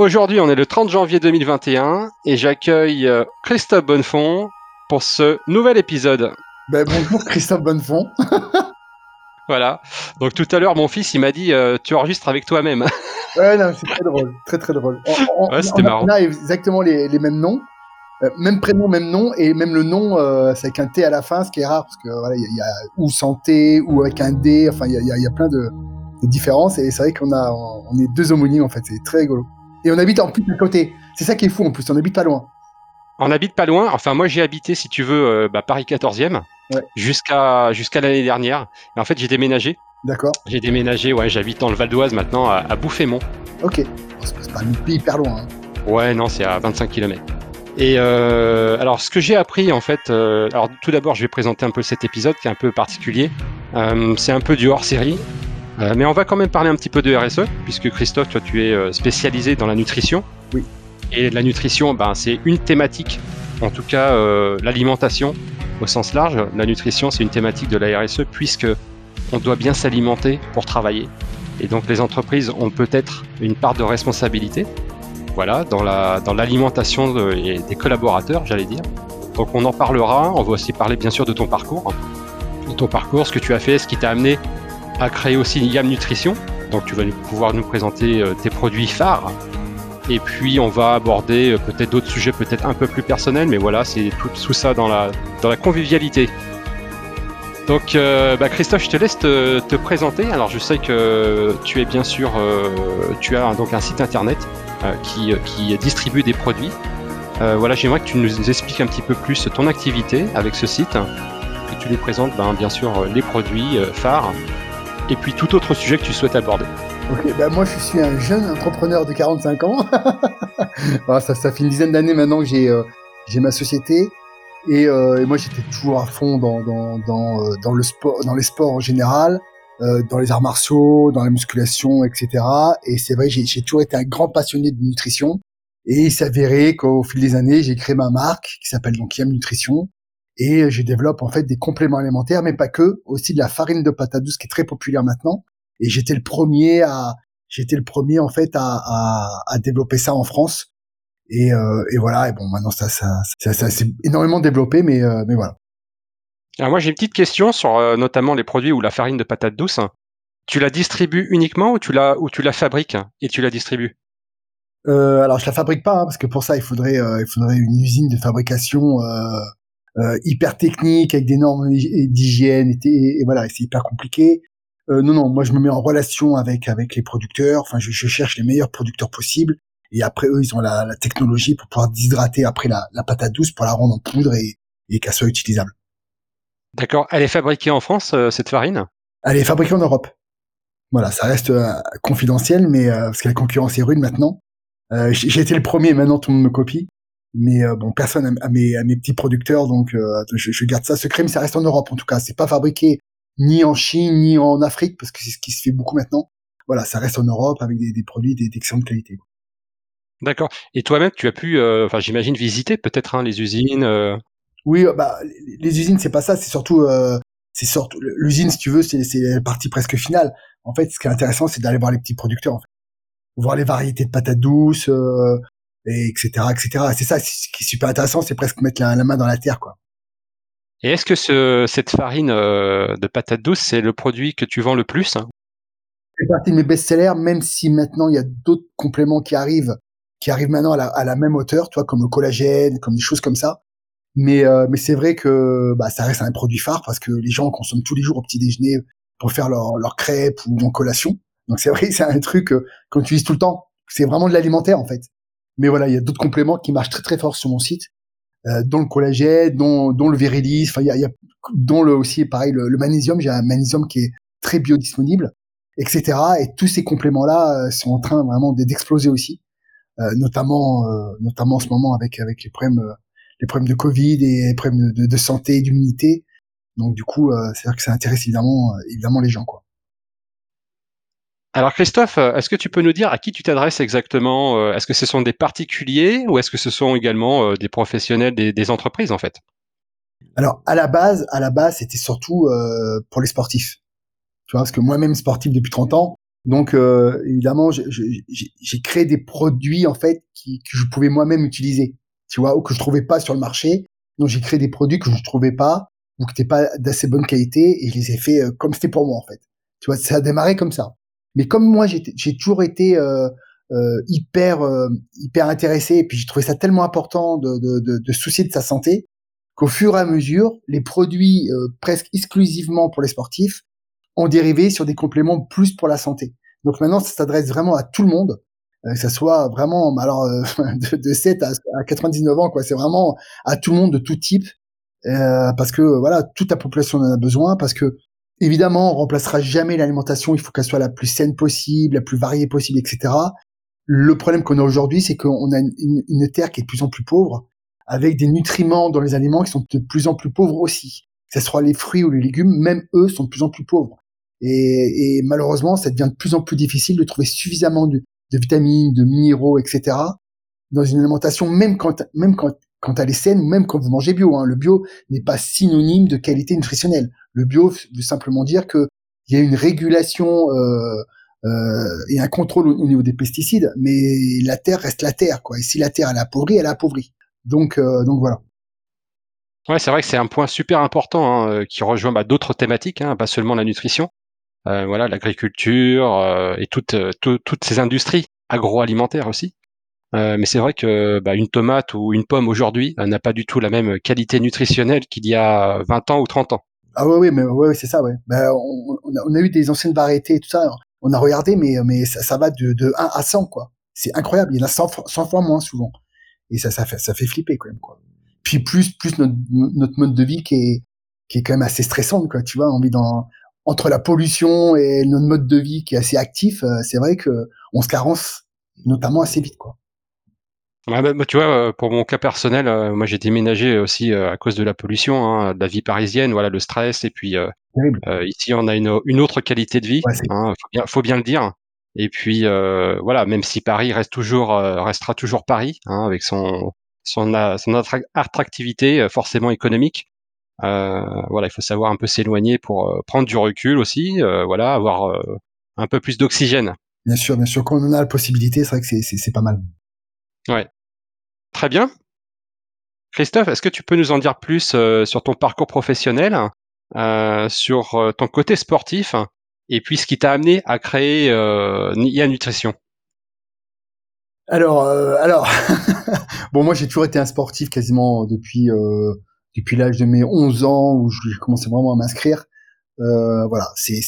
Aujourd'hui, on est le 30 janvier 2021 et j'accueille euh, Christophe Bonnefond pour ce nouvel épisode. Ben, bonjour Christophe Bonnefond. voilà. Donc tout à l'heure, mon fils, il m'a dit euh, tu enregistres avec toi-même. ouais, non, c'est très drôle, très très drôle. ouais, c'était marrant. On a exactement les, les mêmes noms. Euh, même prénom, même nom, et même le nom, euh, c'est avec un T à la fin, ce qui est rare, parce que voilà, il y, a ou santé, ou avec un D, enfin, il y a, y a, plein de, de différences, et c'est vrai qu'on a, on est deux homonymes, en fait, c'est très rigolo. Et on habite en plus à côté. C'est ça qui est fou en plus, on habite pas loin. On habite pas loin. Enfin, moi, j'ai habité, si tu veux, euh, bah, Paris 14e jusqu'à jusqu'à l'année dernière. Et en fait, j'ai déménagé. D'accord. J'ai déménagé, ouais, j'habite dans le Val d'Oise maintenant, à, à Bouffémont. Ok. C'est pas hyper loin. Hein. Ouais, non, c'est à 25 km. Et euh, alors, ce que j'ai appris, en fait, euh, alors tout d'abord, je vais présenter un peu cet épisode qui est un peu particulier. Euh, c'est un peu du hors série. Euh, mais on va quand même parler un petit peu de RSE, puisque Christophe, toi, tu es euh, spécialisé dans la nutrition. Oui. Et la nutrition, ben, c'est une thématique, en tout cas euh, l'alimentation au sens large. La nutrition, c'est une thématique de la RSE, puisque on doit bien s'alimenter pour travailler. Et donc les entreprises ont peut-être une part de responsabilité, voilà, dans la dans l'alimentation des collaborateurs, j'allais dire. Donc on en parlera. On va aussi parler bien sûr de ton parcours, de ton parcours, ce que tu as fait, ce qui t'a amené a créé aussi Yam Nutrition. Donc tu vas pouvoir nous présenter euh, tes produits phares. Et puis on va aborder euh, peut-être d'autres sujets peut-être un peu plus personnels, mais voilà, c'est tout, tout, ça dans la, dans la convivialité. Donc euh, bah Christophe, je te laisse te, te, présenter. Alors je sais que tu es bien sûr, tu as donc un site internet qui, qui, distribue des produits. voilà, j'aimerais que tu nous expliques un petit peu plus ton activité avec ce site, que tu nous présentes ben, bien sûr les produits phares et puis tout autre sujet que tu souhaites aborder. Ok, bah moi je suis un jeune entrepreneur de 45 ans. ça, ça fait une dizaine d'années maintenant que j'ai euh, ma société et, euh, et moi j'étais toujours à fond dans dans dans, euh, dans le sport, dans les sports en général, euh, dans les arts martiaux, dans la musculation, etc. Et c'est vrai j'ai toujours été un grand passionné de nutrition. Et il s'avérait qu'au fil des années j'ai créé ma marque qui s'appelle donc Yam Nutrition et je développe en fait des compléments alimentaires, mais pas que, aussi de la farine de patate douce qui est très populaire maintenant. Et j'étais le premier à, j'étais le premier en fait à, à, à développer ça en France. Et, euh, et, voilà. Et bon, maintenant ça, ça, ça, ça s'est énormément développé, mais, euh, mais voilà. Alors moi j'ai une petite question sur euh, notamment les produits ou la farine de patate douce. Tu la distribues uniquement ou tu la ou tu la fabriques et tu la distribues? Euh, Alors je la fabrique pas hein, parce que pour ça il faudrait il faudrait une usine de fabrication euh, hyper technique avec des normes d'hygiène et, et, voilà, c'est hyper compliqué. Euh, non, non, moi je me mets en relation avec avec les producteurs. Enfin, je, je, cherche les meilleurs producteurs possibles. Et après, eux, ils ont la, la technologie pour pouvoir déshydrater après la, la, patate douce pour la rendre en poudre et, et qu'elle soit utilisable. D'accord. Elle est fabriquée en France, euh, cette farine? Elle est fabriquée en Europe. Voilà, ça reste euh, confidentiel, mais euh, parce que la concurrence est rude maintenant. J'ai été le premier, maintenant tout le monde me copie mais euh, bon, personne à, mes, à mes petits producteurs, donc euh, je, je, garde ça secret, mais ça reste en Europe en tout cas. C'est pas fabriqué ni en Chine ni en Afrique parce que c'est ce qui se fait beaucoup maintenant. Voilà, ça reste en Europe avec des, des produits d'excellente qualité. D'accord. Et toi-même, tu as pu, euh, enfin, j'imagine visiter peut-être hein, les usines. Euh... Oui, bah les usines, c'est pas ça. C'est surtout, c'est surtout l'usine, si tu veux, c'est la partie presque finale. En fait, ce qui est intéressant, c'est d'aller voir les petits producteurs, en fait. voir les variétés de patates douces, et etc etc c'est ça ce qui est super intéressant c'est presque mettre la, la, main dans la terre quoi. Et est-ce que ce, cette farine euh, de patate douce c'est le produit que tu vends le plus hein? C'est partie de mes best-sellers même si maintenant il y a d'autres compléments qui arrivent qui arrivent maintenant à la, à la, même hauteur toi comme le collagène comme des choses comme ça. Mais euh, mais c'est vrai que bah, ça reste un produit phare parce que les gens consomment tous les jours au petit déjeuner pour faire leur, leur crêpe ou en collation. Donc c'est vrai c'est un truc euh, qu'on utilise tout le temps c'est vraiment de l'alimentaire en fait mais voilà, il y a d'autres compléments qui marchent très très fort sur mon site, euh, dont le collagène, dont, dont le virilis, enfin il y a, y a, dont le aussi pareil le, le magnésium. J'ai un magnésium qui est très biodisponible, etc. Et tous ces compléments-là euh, sont en train vraiment d'exploser aussi, euh, notamment euh, notamment en ce moment avec avec les problèmes euh, les problèmes de Covid et les problèmes de, de, santé, d'immunité. Donc du coup, euh, c'est-à-dire que ça intéresse évidemment évidemment les gens quoi. Alors Christophe, est-ce que tu peux nous dire à qui tu t'adresses exactement euh, Est-ce que ce sont des particuliers ou est-ce que ce sont également euh, des professionnels, des, entreprises en fait? Alors à la base, à la base, c'était surtout euh, pour les sportifs. Tu vois, parce que moi-même sportif depuis 30 ans, Donc euh, évidemment, j'ai créé des produits en fait qui, que je pouvais moi-même utiliser, tu vois, ou que je trouvais pas sur le marché. Donc j'ai créé des produits que je ne trouvais pas ou qui n'étaient pas d'assez bonne qualité et je les ai fait euh, comme c'était pour moi en fait. Tu vois, ça a démarré comme ça. Mais comme moi, j'ai toujours été euh, euh, hyper euh, hyper intéressé et puis j'ai trouvé ça tellement important de, de, de, de soucier de sa santé qu'au fur et à mesure, les produits euh, presque exclusivement pour les sportifs ont dérivé sur des compléments plus pour la santé. Donc maintenant, ça s'adresse vraiment à tout le monde, que ça soit vraiment alors de, de 7 à, à 99 ans quoi. C'est vraiment à tout le monde de tout type parce que voilà, toute la population en a besoin parce que Évidemment, on remplacera jamais l'alimentation. Il faut qu'elle soit la plus saine possible, la plus variée possible, etc. Le problème qu'on a aujourd'hui, c'est qu'on a une, terre qui est de plus en plus pauvre, avec des nutriments dans les aliments qui sont de plus en plus pauvres aussi. Que ce soit les fruits ou les légumes, même eux sont de plus en plus pauvres. Et, et malheureusement, ça devient de plus en plus difficile de trouver suffisamment de, de vitamines, de minéraux, etc. dans une alimentation, même quand, même quand, quand elle est saine, même quand vous mangez bio. Hein. Le bio n'est pas synonyme de qualité nutritionnelle. Le bio veut simplement dire que il y a une régulation euh, euh, et un contrôle au, niveau des pesticides, mais la terre reste la terre, quoi. Et si la terre elle est appauvrie, elle est appauvrie. Donc, euh, donc voilà. Ouais, c'est vrai que c'est un point super important hein, qui rejoint bah, d'autres thématiques, hein, pas seulement la nutrition. Voilà, l'agriculture et toutes ces industries agroalimentaires aussi. Mais c'est vrai que bah, une tomate ou une pomme aujourd'hui n'a pas du tout la même qualité nutritionnelle qu'il y a 20 ans ou 30 ans. Ah ouais, oui, mais ouais, c'est ça, ouais. Ben, on, on, a, eu des anciennes variétés et tout ça. On a regardé, mais mais ça, ça va de, de 1 à 100, quoi. C'est incroyable. Il y en a 100, 100 fois moins souvent. Et ça, ça fait, ça fait flipper quand même, quoi. Puis plus, plus notre, notre mode de vie qui est, qui est quand même assez stressant, quoi. Tu vois, on vit dans, entre la pollution et notre mode de vie qui est assez actif, euh, c'est vrai que on se carence notamment assez vite, quoi. Ouais, bah, tu vois, euh, pour mon cas personnel, euh, moi j'ai déménagé aussi euh, à cause de la pollution, hein, de la vie parisienne, voilà, le stress, et puis ici on a une, une, autre qualité de vie, il hein, faut, bien, faut bien le dire. Et puis voilà, même si Paris reste toujours, restera toujours Paris, hein, avec son son, son attractivité forcément économique. voilà, il faut savoir un peu s'éloigner pour prendre du recul aussi, voilà, avoir un peu plus d'oxygène. Bien sûr, bien sûr, quand on a la possibilité, c'est vrai que c'est pas mal. Ouais. Très bien. Christophe, est-ce que tu peux nous en dire plus euh, sur ton parcours professionnel, euh, sur euh, ton côté sportif, et puis ce qui t'a amené à créer IA Nutrition? Alors, alors, bon, moi j'ai toujours été un sportif quasiment depuis depuis l'âge de mes 11 ans où j'ai commencé vraiment à m'inscrire. voilà, c'est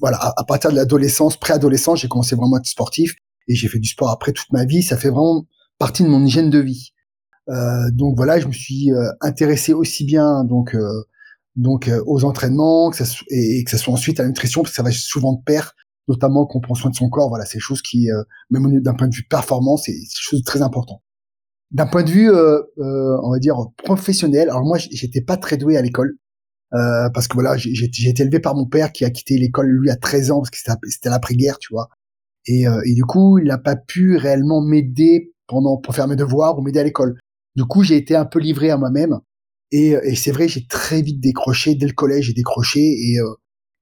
voilà à, à, partir de l'adolescence, préadolescence, j'ai commencé vraiment à être sportif et j'ai fait du sport après toute ma vie. Ça fait vraiment partie de mon hygiène de vie. Euh, donc voilà, je me suis euh, intéressé aussi bien donc euh, donc aux entraînements que ça, et, que ça soit ensuite à la nutrition parce que ça va souvent de pair, notamment qu'on prend soin de son corps. Voilà, c'est choses qui même d'un point de vue performance, c'est chose très important. D'un point de vue, on va dire professionnel. Alors moi, j'étais pas très doué à l'école. parce que voilà, j'ai été élevé par mon père qui a quitté l'école lui à 13 ans parce que c'était l'après-guerre, tu vois. Et, et, du coup, il n'a pas pu réellement m'aider pendant pour faire mes devoirs ou m'aider à l'école. Du coup, j'ai été un peu livré à moi-même. Et, et c'est vrai, j'ai très vite décroché. Dès le collège, j'ai décroché et euh,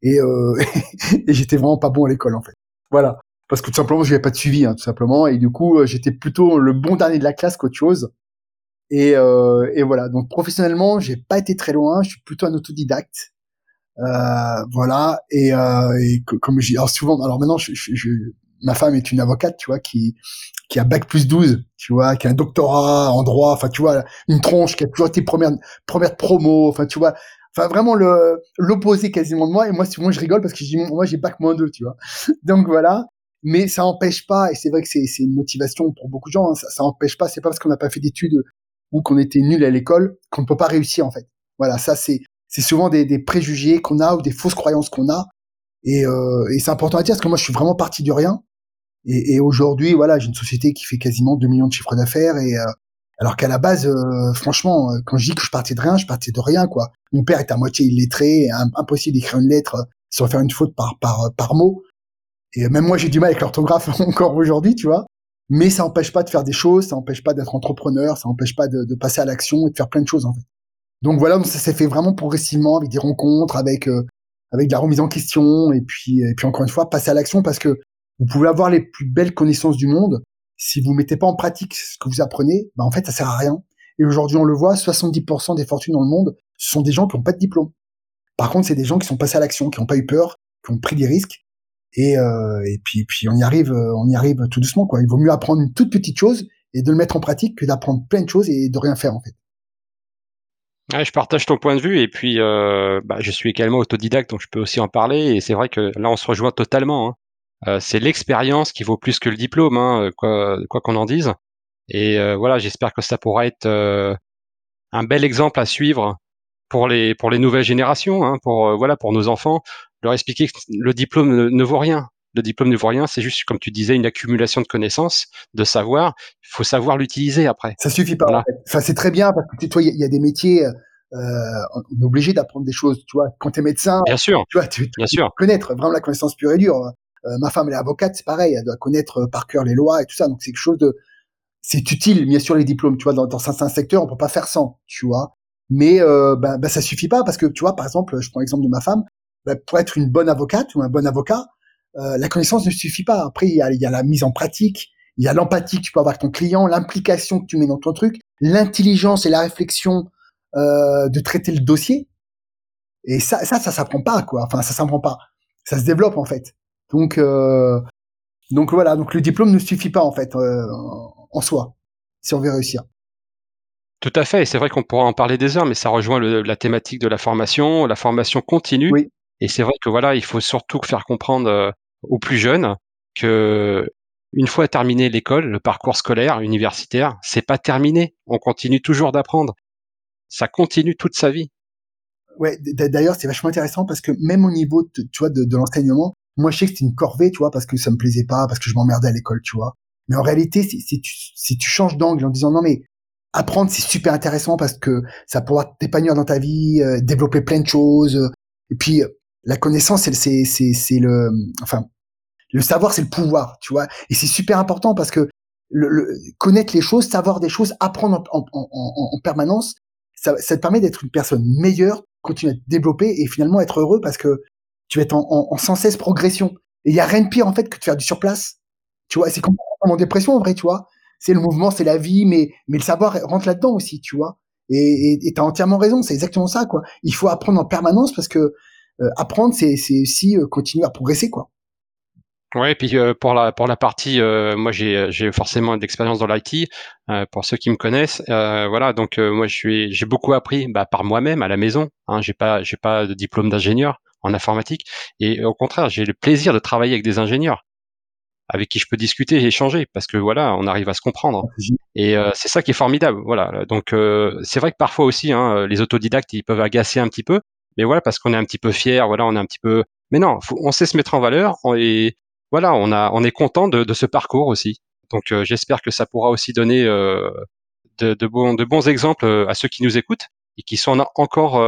et, euh, et j'étais vraiment pas bon à l'école en fait. Voilà, parce que tout simplement, j'avais pas de suivi, hein, tout simplement. Et du coup, euh, j'étais plutôt le bon dernier de la classe qu'autre chose. Et, euh, et voilà. Donc professionnellement, j'ai pas été très loin. Je suis plutôt un autodidacte. Euh, voilà. Et, euh, et comme j'ai alors souvent, alors maintenant, je, je, je, ma femme est une avocate, tu vois, qui qui a bac plus 12, tu vois, qui a un doctorat en droit, enfin tu vois, une tronche qui a toujours été première première promo, enfin tu vois, enfin vraiment le l'opposé quasiment de moi. Et moi souvent je rigole parce que je dis moi j'ai bac moins 2, tu vois. Donc voilà, mais ça empêche pas et c'est vrai que c'est c'est une motivation pour beaucoup de gens, hein, ça ça empêche pas, c'est pas parce qu'on n'a pas fait d'études ou qu'on était nul à l'école qu'on ne peut pas réussir en fait. Voilà, ça c'est c'est souvent des, des préjugés qu'on a ou des fausses croyances qu'on a. Et, euh, et c'est important à dire parce que moi je suis vraiment parti de rien et, et aujourd'hui, voilà, j'ai une société qui fait quasiment 2 millions de chiffres d'affaires et euh, alors qu'à la base, euh, franchement, euh, quand je dis que je partais de rien, je partais de rien, quoi. Mon père est à moitié illettré, impossible d'écrire une lettre sans faire une faute par par par mot. Et même moi, j'ai du mal avec l'orthographe encore aujourd'hui, tu vois. Mais ça n'empêche pas de faire des choses, ça n'empêche pas d'être entrepreneur, ça n'empêche pas de, de, passer à l'action et de faire plein de choses en fait. Donc voilà, ça s'est fait vraiment progressivement avec des rencontres, avec avec de la remise en question et puis et puis encore une fois passer à l'action parce que vous pouvez avoir les plus belles connaissances du monde si vous mettez pas en pratique ce que vous apprenez, bah en fait ça sert à rien. Et aujourd'hui on le voit, 70% des fortunes dans le monde, sont des gens qui n'ont pas de diplôme. Par contre, c'est des gens qui sont passés à l'action, qui n'ont pas eu peur, qui ont pris des risques. Et, euh, et puis, puis on y arrive, on y arrive tout doucement. Quoi. Il vaut mieux apprendre une toute petite chose et de le mettre en pratique que d'apprendre plein de choses et de rien faire en fait. Je partage ton point de vue et puis euh, bah, je suis également autodidacte donc je peux aussi en parler et c'est vrai que là on se rejoint totalement. Hein. Euh, c'est l'expérience qui vaut plus que le diplôme, hein, quoi qu'on en dise. Et euh, voilà, j'espère que ça pourra être euh, un bel exemple à suivre pour les pour les nouvelles générations, hein, pour euh, voilà pour nos enfants, leur expliquer que le diplôme ne, vaut rien. Le diplôme ne vaut rien, c'est juste comme tu disais une accumulation de connaissances, de savoir. Il faut savoir l'utiliser après. Ça suffit pas. En fait. Enfin, c'est très bien parce que tu vois, il y, a des métiers. Euh, on est obligé d'apprendre des choses. Tu vois, quand t'es médecin, bien sûr, tu vois, tu, bien sûr. connaître vraiment la connaissance pure et dure. Euh, ma femme elle est avocate, c'est pareil, elle doit connaître par cœur les lois et tout ça. Donc c'est quelque chose de, c'est utile, bien sûr les diplômes. Tu vois, dans, dans certains secteurs, on peut pas faire sans. Tu vois, mais euh, bah, bah, ça suffit pas parce que tu vois, par exemple, je prends l'exemple de ma femme. Bah, pour être une bonne avocate ou un bon avocat, euh, la connaissance ne suffit pas. Après, il y a, y a la mise en pratique, il y a l'empathie que tu peux avoir avec ton client, l'implication que tu mets dans ton truc, l'intelligence et la réflexion euh, de traiter le dossier. Et ça, ça, ça s'apprend pas, quoi. Enfin, ça s'apprend pas. Ça se développe en fait. Donc, euh, donc voilà. Donc le diplôme ne suffit pas en fait euh, en soi si on veut réussir. Tout à fait, et c'est vrai qu'on pourra en parler des heures, mais ça rejoint le, la thématique de la formation, la formation continue. Oui. Et c'est vrai que voilà, il faut surtout faire comprendre euh, aux plus jeunes que une fois terminé l'école, le parcours scolaire, universitaire, c'est pas terminé. On continue toujours d'apprendre. Ça continue toute sa vie. Ouais, d'ailleurs, c'est vachement intéressant parce que même au niveau, de, tu vois, de, de l'enseignement, moi, je sais que c'était une corvée, tu vois, parce que ça me plaisait pas, parce que je m'emmerdais à l'école, tu vois. Mais en réalité, si, tu, si tu changes d'angle en disant non, mais apprendre, c'est super intéressant parce que ça pourra t'épanouir dans ta vie, euh, développer plein de choses. et puis, la connaissance, c'est, c'est, c'est, c'est le, enfin, le savoir, c'est le pouvoir, tu vois. Et c'est super important parce que le, connaître les choses, savoir des choses, apprendre en, en, en, en permanence, ça, ça, te permet d'être une personne meilleure, continuer à te développer et finalement être heureux parce que tu vas être en, sans cesse progression. Et il y a rien de pire en fait que de faire du surplace. Tu vois, c'est comme en dépression en vrai, tu vois c'est le mouvement, c'est la vie, mais mais le savoir rentre là-dedans aussi, tu vois. Et tu as entièrement raison, c'est exactement ça, quoi. Il faut apprendre en permanence parce que euh, apprendre, c'est aussi euh, continuer à progresser, quoi. Ouais, et puis euh, pour la pour la partie, moi j'ai j'ai forcément d'expérience dans l'IT. pour ceux qui me connaissent, voilà, donc moi j'ai beaucoup appris bah, par moi-même à la maison. Hein, j'ai pas j'ai pas de diplôme d'ingénieur en informatique, et au contraire j'ai le plaisir de travailler avec des ingénieurs avec qui je peux discuter et échanger parce que voilà, on arrive à se comprendre. Et euh, c'est ça qui est formidable. Voilà. Donc euh, c'est vrai que parfois aussi, hein, les autodidactes, ils peuvent agacer un petit peu, mais voilà, parce qu'on est un petit peu fier. Voilà, on est un petit peu. Mais non, on sait se mettre en valeur et voilà, on a, on est content de, de ce parcours aussi. Donc euh, j'espère que ça pourra aussi donner de, de, bons, de bons exemples à ceux qui nous écoutent et qui sont encore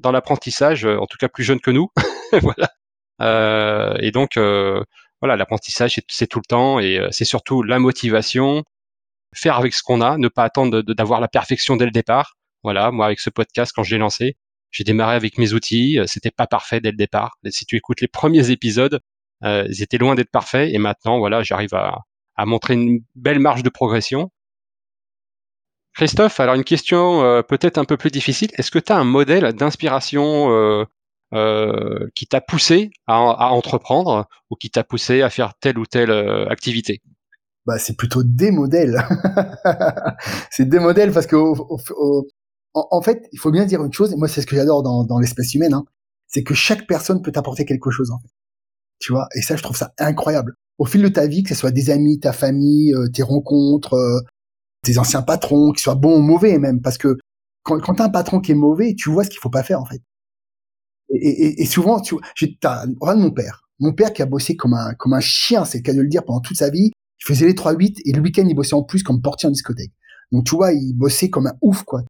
dans l'apprentissage, en tout cas plus jeunes que nous. voilà. et donc voilà, l'apprentissage, c'est tout le temps et euh, c'est surtout la motivation, faire avec ce qu'on a, ne pas attendre d'avoir la perfection dès le départ. Voilà, moi avec ce podcast, quand je l'ai lancé, j'ai démarré avec mes outils, euh, c'était pas parfait dès le départ. Si tu écoutes les premiers épisodes, euh, ils étaient loin d'être parfaits et maintenant, voilà, j'arrive à, à, montrer une belle marge de progression. Christophe, alors une question peut-être un peu plus difficile. Est-ce que tu as un modèle d'inspiration euh, qui t'a poussé à, à, entreprendre ou qui t'a poussé à faire telle ou telle euh, activité? Bah, c'est plutôt des modèles. c'est des modèles parce que en, fait, il faut bien dire une chose. Et moi, c'est ce que j'adore dans, dans l'espèce humaine, hein, c'est que chaque personne peut t'apporter quelque chose en fait. Tu vois, et ça, je trouve ça incroyable. Au fil de ta vie, que ce soit des amis, ta famille, euh, tes rencontres, euh, tes anciens patrons, qu'ils soient bons ou mauvais même, parce que quand, quand t'as un patron qui est mauvais, tu vois ce qu'il faut pas faire en fait. Et, et, souvent, tu vois, regarde mon père. Mon père qui a bossé comme un, comme un chien, c'est le cas de le dire, pendant toute sa vie. Il faisait les 3-8 et le week-end, il bossait en plus comme portier en discothèque. Donc, tu vois, il bossait comme un ouf, quoi.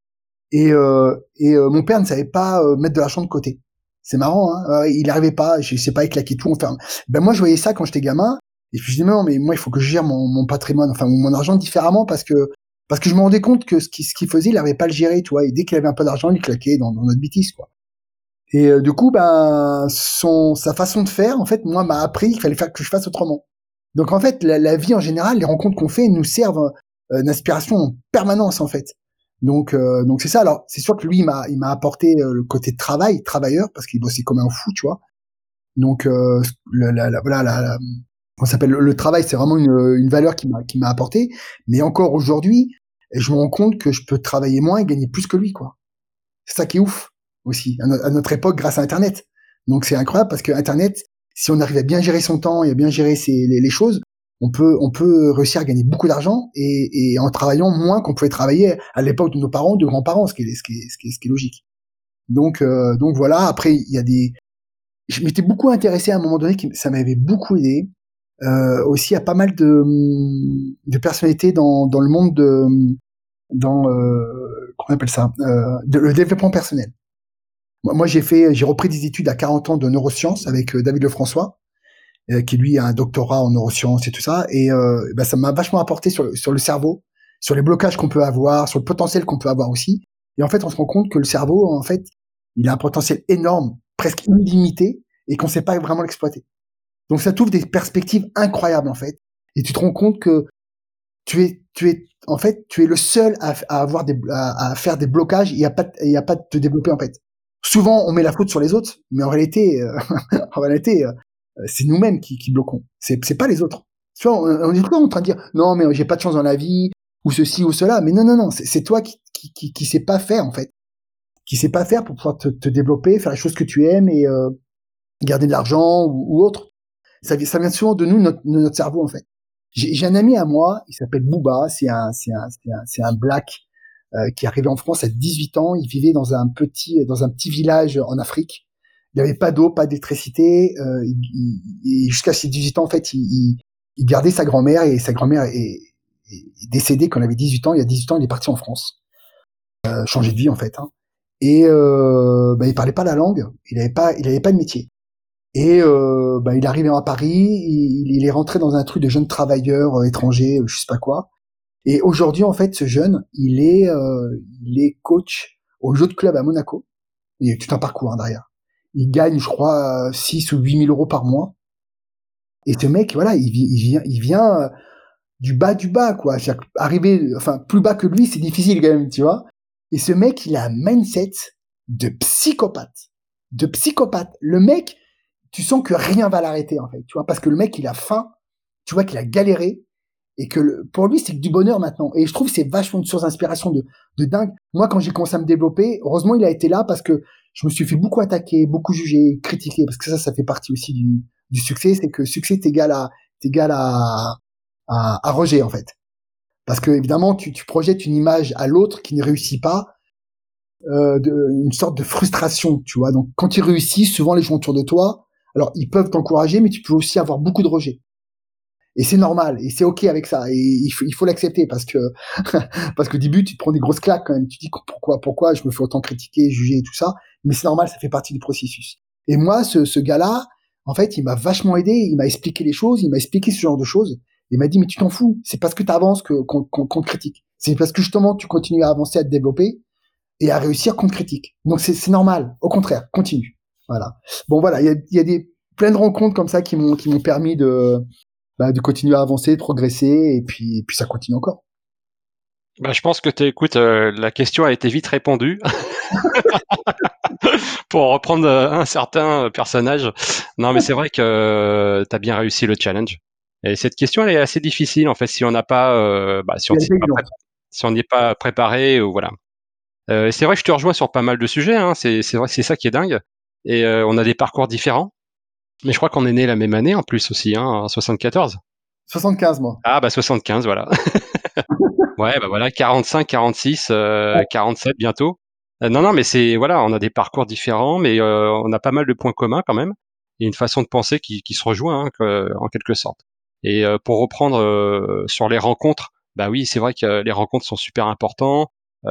Et, euh, et euh, mon père ne savait pas euh, mettre de l'argent de côté. C'est marrant, hein. il n'arrivait pas, je sais pas, il claquait tout. Enfin, ben moi, je voyais ça quand j'étais gamin. Et puis, je dis, non, mais moi, il faut que je gère mon, mon patrimoine, enfin, mon argent différemment parce que, parce que je me rendais compte que ce qu'il faisait, il n'arrivait pas le gérer, tu vois. Et dès qu'il avait un peu d'argent, il claquait dans, notre bêtise, quoi. Et euh, du coup, ben, son, sa façon de faire, en fait, moi, m'a appris qu'il fallait que je fasse autrement. Donc, en fait, la, vie en général, les rencontres qu'on fait nous servent euh, d'inspiration en permanence, en fait. Donc, euh, donc c'est ça. Alors, c'est sûr que lui, il m'a, il m'a apporté le côté travail, travailleur, parce qu'il bossait comme un fou, tu vois. Donc, le, la, voilà, on s'appelle? Le, travail, c'est vraiment une, une valeur qui m'a, qui apporté. Mais encore aujourd'hui, je me rends compte que je peux travailler moins et gagner plus que lui, quoi. C'est ça qui est ouf aussi à, notre époque grâce à Internet. Donc c'est incroyable parce que Internet, si on arrive à bien gérer son temps et à bien gérer les, choses, on peut on peut réussir à gagner beaucoup d'argent et, et, en travaillant moins qu'on pouvait travailler à l'époque de nos parents, de grands-parents, ce qui est ce qui est ce qui est, ce qui est logique. Donc euh, donc voilà. Après il y a des, je m'étais beaucoup intéressé à un moment donné, ça m'avait beaucoup aidé. Euh, aussi à pas mal de, de personnalités dans, dans le monde de dans euh, comment on appelle ça euh, de, le développement personnel. Moi, j'ai fait, j'ai repris des études à 40 ans de neurosciences avec euh, David Lefrançois, euh, qui lui a un doctorat en neurosciences et tout ça. Et ben, ça m'a vachement apporté sur le, sur le cerveau, sur les blocages qu'on peut avoir, sur le potentiel qu'on peut avoir aussi. Et en fait, on se rend compte que le cerveau, en fait, il a un potentiel énorme, presque illimité, et qu'on ne sait pas vraiment l'exploiter. Donc ça t'ouvre des perspectives incroyables en fait, et tu te rends compte que tu es, tu es, en fait, tu es le seul à, avoir des, à, faire des blocages. Il n'y a pas, il y a pas de te développer en fait souvent on met la faute sur les autres, mais en réalité, euh, en réalité, euh, c'est nous-mêmes qui, bloquons. C'est, c'est pas les autres. Tu vois, on, est toujours en train de dire non, mais j'ai pas de chance dans la vie ou ceci ou cela. Mais non, non, non, c'est, toi qui, qui, qui, qui sais pas faire en fait, qui sait pas faire pour pouvoir te, te développer, faire les choses que tu aimes et euh, garder de l'argent ou, autre. Ça, ça vient souvent de nous, notre, notre cerveau en fait. J'ai, un ami à moi, il s'appelle Booba, c'est un, un, un, un black euh, qui est arrivé en France à 18 ans. Il vivait dans un petit dans un petit village en Afrique. Il n'y avait pas d'eau, pas d'électricité. Euh, jusqu'à ses 18 ans, en fait, il, il, gardait sa grand-mère et sa grand-mère est, est, décédée quand il avait 18 ans. Il y a 18 ans, il est parti en France, euh, changer de vie en fait. Hein. Et euh, bah, il parlait pas la langue. Il avait pas pas de métier. Et euh, bah, il est arrivé à Paris, il, est rentré dans un truc de jeunes travailleurs euh, étrangers, je sais pas quoi. Et aujourd'hui, en fait, ce jeune, il est, euh, il est coach au jeu de club à Monaco. Il y a tout un parcours hein, derrière. Il gagne, je crois, 6 ou 8 000 euros par mois. Et ce mec, voilà, il, il vient, il vient euh, du bas du bas, quoi. Arriver, enfin, plus bas que lui, c'est difficile quand même, tu vois. Et ce mec, il a un mindset de psychopathe. De psychopathe. Le mec, tu sens que rien va l'arrêter, en fait, tu vois, parce que le mec, il a faim. Tu vois qu'il a galéré et que pour lui c'est du bonheur maintenant. Et je trouve que c'est vachement une source d'inspiration de, de dingue. Moi quand j'ai commencé à me développer heureusement il a été là parce que je me suis fait beaucoup attaquer beaucoup juger critiquer parce que ça ça fait partie aussi du, du succès. C'est que succès est égal à égal à, à, à rejet en fait. Parce que évidemment tu, tu projettes une image à l'autre qui ne réussit pas euh, de, une sorte de frustration tu vois. Donc quand il réussit souvent les gens autour de toi alors ils peuvent t'encourager mais tu peux aussi avoir beaucoup de rejet et c'est normal et c'est ok avec ça et il faut il faut l'accepter parce que parce que au début tu te prends des grosses claques quand même. Tu te dis pourquoi pourquoi je me fais autant critiquer juger et tout ça? Mais c'est normal ça fait partie du processus. Et moi ce, ce gars là en fait il m'a vachement aidé il m'a expliqué les choses il m'a expliqué ce genre de choses il m'a dit mais tu t'en fous c'est parce que tu avances que qu'on te critique. C'est parce que justement tu continues à avancer à te développer et à réussir qu'on te critique donc c'est normal. Au contraire continue voilà bon voilà il y a, y a des plein de rencontres comme ça qui m'ont qui m'ont permis de bah, de continuer à avancer, de progresser, et puis, puis ça continue encore. Bah, je pense que tu euh, la question a été vite répondue. Pour reprendre euh, un certain personnage. Non, mais c'est vrai que euh, tu as bien réussi le challenge. Et cette question, elle est assez difficile, en fait, si on n'a pas, bah, si on n'est pas, préparé, ou voilà. c'est vrai que je te rejoins sur pas mal de sujets. Hein. C'est vrai c'est ça qui est dingue. Et on a des parcours différents. Mais je crois qu'on est né la même année en plus aussi, hein, en 74. 75 moi. Ah bah 75 voilà. ouais bah voilà 45, 46, euh, 47 bientôt. Euh, non non mais c'est voilà on a des parcours différents mais euh, on a pas mal de points communs quand même et une façon de penser qui, qui se rejoint hein, en quelque sorte. Et euh, pour reprendre euh, sur les rencontres, bah oui c'est vrai que les rencontres sont super importants.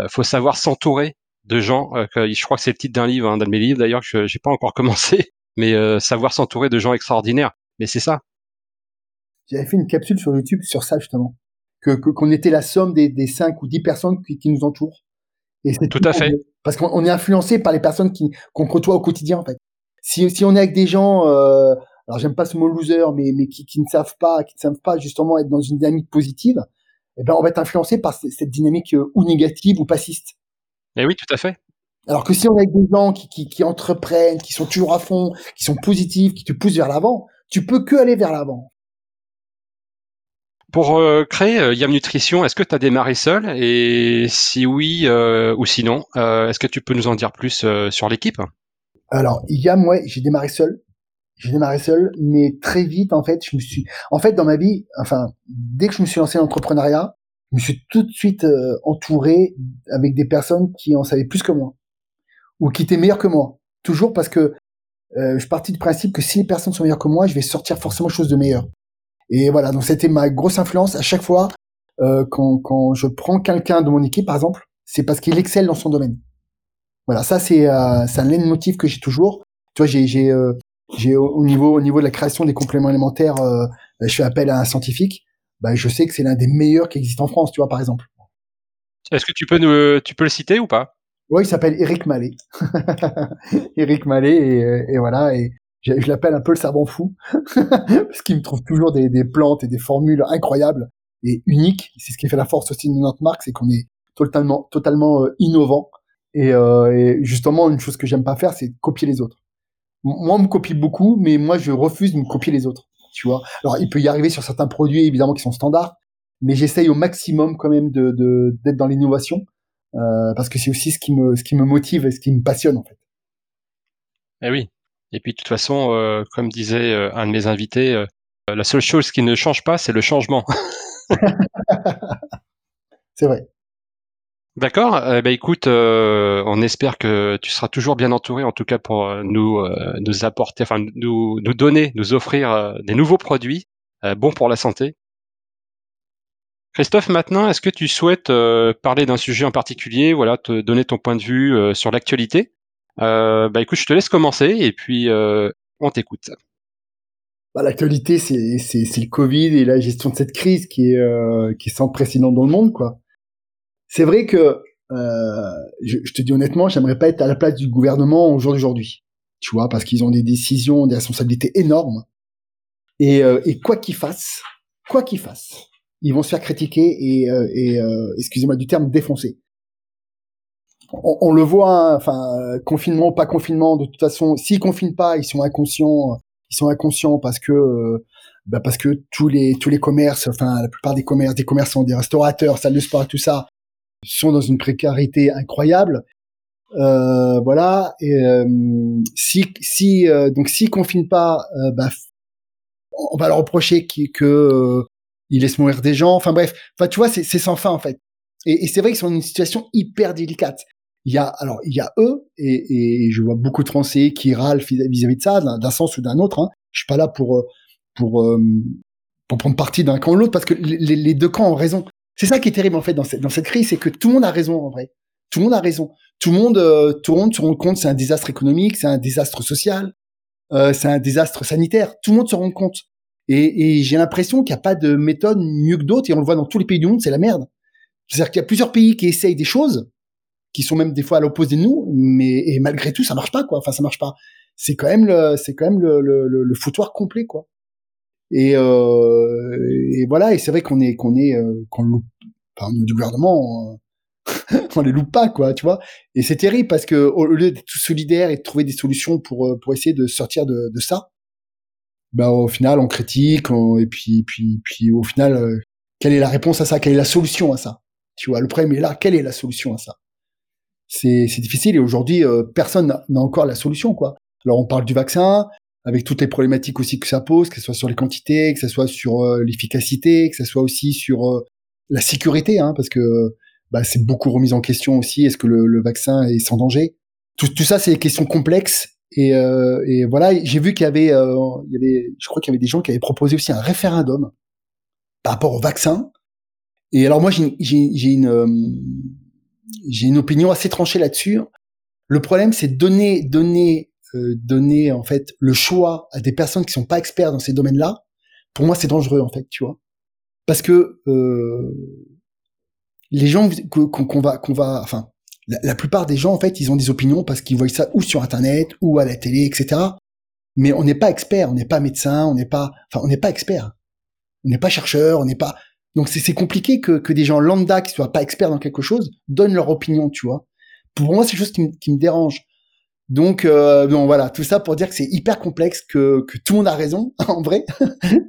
faut savoir s'entourer de gens. je crois que c'est le titre d'un livre, hein, d'un de mes livres d'ailleurs que j'ai pas encore commencé mais euh, savoir s'entourer de gens extraordinaires. Mais c'est ça. J'avais fait une capsule sur YouTube sur ça justement, que qu'on était la somme des, des 5 ou 10 personnes qui, qui nous entourent Et c'est Tout à fait. Parce qu'on est influencé par les personnes qui qu'on côtoie au quotidien en fait. Si, si on est avec des gens, euh, alors j'aime pas ce mot loser, mais, mais qui, qui ne savent pas, qui ne savent pas justement être dans une dynamique positive, eh ben on va être influencé par cette dynamique euh, ou négative ou passiste. Eh oui, tout à fait. Alors que si on est avec des gens qui, qui, qui entreprennent, qui sont toujours à fond, qui sont positifs, qui te poussent vers l'avant, tu peux que aller vers l'avant. Pour euh, créer euh, Yam Nutrition, est-ce que tu as démarré seul? Et si oui euh, ou sinon, est-ce que tu peux nous en dire plus sur l'équipe? Alors, Yam, ouais, j'ai démarré seul. J'ai démarré seul, mais très vite, en fait, je me suis... En fait, dans ma vie, enfin, dès que je me suis lancé dans l'entrepreneuriat, je me suis tout de suite euh, entouré avec des personnes qui en savaient plus que moi ou qui étaient meilleures que moi. Toujours parce que euh, je partis du principe que si les personnes sont meilleures que moi, je vais sortir forcément chose de meilleur. Et voilà, donc c'était ma grosse influence à chaque fois euh, quand, quand je prends quelqu'un de mon équipe, par exemple, c'est parce qu'il excelle dans son domaine. Voilà, ça c'est euh, c'est un motif que j'ai toujours. Tu vois, j'ai j'ai euh, au niveau au niveau de la création des compléments alimentaires, euh, je fais appel à un scientifique. Bah, je sais que c'est l'un des meilleurs qui existe en France, tu vois, par exemple. Est-ce que tu peux nous, tu peux le citer ou pas? Ouais, il s'appelle Eric Mallet. Eric Mallet et, et voilà et je, l'appelle un peu le savant fou parce qu'il me trouve toujours des, des plantes et des formules incroyables et uniques. C'est ce qui fait la force aussi de notre marque, c'est qu'on est totalement totalement euh, innovant et, euh, et justement une chose que j'aime pas faire, c'est copier les autres. Moi, on me copie beaucoup, mais moi, je refuse de me copier les autres. Tu vois. Alors, il peut y arriver sur certains produits évidemment qui sont standards, mais j'essaye au maximum quand même de de- d'être dans l'innovation euh, parce que c'est aussi ce qui me ce qui me motive et ce qui me passionne en fait. Eh oui. Et puis de toute façon, euh, comme disait euh, un de mes invités, euh, la seule chose qui ne change pas, c'est le changement. C'est vrai. D'accord. Ben écoute, euh, on espère que tu seras toujours bien entouré, en tout cas pour euh, nous nous apporter, enfin nous donner, nous offrir des nouveaux produits bons pour la santé. Christophe, maintenant, est-ce que tu souhaites parler d'un sujet en particulier, voilà, te donner ton point de vue sur l'actualité? Bah écoute, je te laisse commencer et puis on t'écoute. Bah, L'actualité, c'est le Covid et la gestion de cette crise qui est qui est sans précédent dans le monde, quoi. C'est vrai que euh, je, je te dis honnêtement, j'aimerais pas être à la place du gouvernement au jour d'aujourd'hui, tu vois, parce qu'ils ont des décisions, des responsabilités énormes. Et, euh, et quoi qu'ils fassent, quoi qu'ils fassent, ils vont se faire critiquer et, euh, et euh, excusez-moi du terme, défoncer. On, on le voit, hein, enfin, euh, confinement pas confinement, de toute façon, s'ils confinent pas, ils sont inconscients, ils sont inconscients parce que euh, bah parce que tous les tous les commerces, enfin la plupart des commerces, des commerçants, des restaurateurs, salles de sport, tout ça, sont dans une précarité incroyable. Euh, voilà. Et euh, si si euh, donc s'ils confinent pas, euh, bah, on va leur reprocher qu'ils que ils laissent mourir des gens. Enfin bref, enfin tu vois, c'est sans fin en fait. Et, c'est vrai qu'ils sont dans une situation hyper délicate. Il y a alors il y a eux et, je vois beaucoup de Français qui râlent vis- vis-à-vis de ça, d'un sens ou d'un autre. Hein. Je suis pas là pour pour pour prendre parti d'un camp ou l'autre parce que les deux camps ont raison. C'est ça qui est terrible en fait dans cette crise, c'est que tout le monde a raison en vrai. Tout le monde a raison. Tout le monde euh, se rend compte c'est un désastre économique, c'est un désastre social, euh, c'est un désastre sanitaire. Tout le monde se rend compte. Et, et j'ai l'impression qu'il n'y a pas de méthode mieux que d'autres et on le voit dans tous les pays du monde, c'est la merde. C'est-à-dire qu'il y a plusieurs pays qui essayent des choses qui sont même des fois à l'opposé de nous, mais et malgré tout ça marche pas quoi. Enfin ça marche pas. C'est quand même le c'est quand même le, le, le, le foutoir complet quoi. Et, euh, et voilà, et c'est vrai qu'on est qu'on est euh, qu'on loupe, niveau du gouvernement, euh, on les loupe pas quoi, tu vois. Et c'est terrible parce que au lieu d'être tous solidaires et de trouver des solutions pour pour essayer de sortir de, de ça, bah au final on critique on- et puis puis puis au final quelle est la réponse à ça? Quelle est la solution à ça? Tu vois, le problème est là. Quelle est la solution à ça? C'est difficile et aujourd'hui personne n'a encore la solution quoi. Alors on parle du vaccin, avec toutes les problématiques aussi que ça pose, que ce soit sur les quantités, que ce soit sur euh, l'efficacité, que ce soit aussi sur euh, la sécurité, hein, parce que bah, c'est beaucoup remis en question aussi. Est-ce que le, vaccin est sans danger? Tout, ça, c'est des questions complexes. Et, euh, et voilà, j'ai vu qu'il y avait, euh, y avait, je crois qu'il y avait des gens qui avaient proposé aussi un référendum par rapport au vaccin. Et alors moi, j'ai une, j'ai une opinion assez tranchée là-dessus. Le problème, c'est donner, donner, donner en fait le choix à des personnes qui sont pas experts dans ces domaines-là. Pour moi, c'est dangereux en fait, tu vois, parce que euh, les gens qu'on va, qu'on va, enfin, la, plupart des gens, en fait, ils ont des opinions parce qu'ils voient ça ou sur Internet ou à la télé, etc. Mais on n'est pas expert, on n'est pas médecin, on n'est pas, enfin, on n'est pas expert. On n'est pas chercheur, on n'est pas. Donc c'est compliqué que, que des gens lambda qui soient pas experts dans quelque chose donnent leur opinion, tu vois. Pour moi, c'est quelque chose qui me dérange. Donc, euh, bon, voilà, tout ça pour dire que c'est hyper complexe, que, tout le monde a raison, en vrai,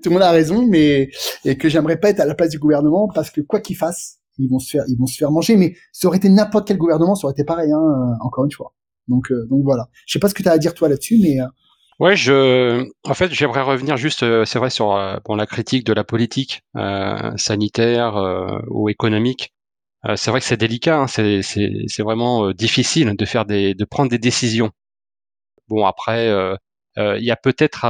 tout le monde a raison, mais et que j'aimerais pas être à la place du gouvernement parce que quoi qu'ils fassent, ils vont se faire, ils vont se faire manger. Mais ça aurait été n'importe quel gouvernement, ça aurait été pareil, hein, euh, encore une fois. Donc, euh, donc voilà. Je sais pas ce que tu as à dire toi là-dessus, mais. Euh... Ouais, je, en fait, j'aimerais revenir juste, c'est vrai, sur bon, la critique de la politique sanitaire ou économique. Euh, c'est vrai que c'est délicat, hein, c'est, vraiment euh, difficile de faire des, de prendre des décisions. Bon après, euh, il y a peut-être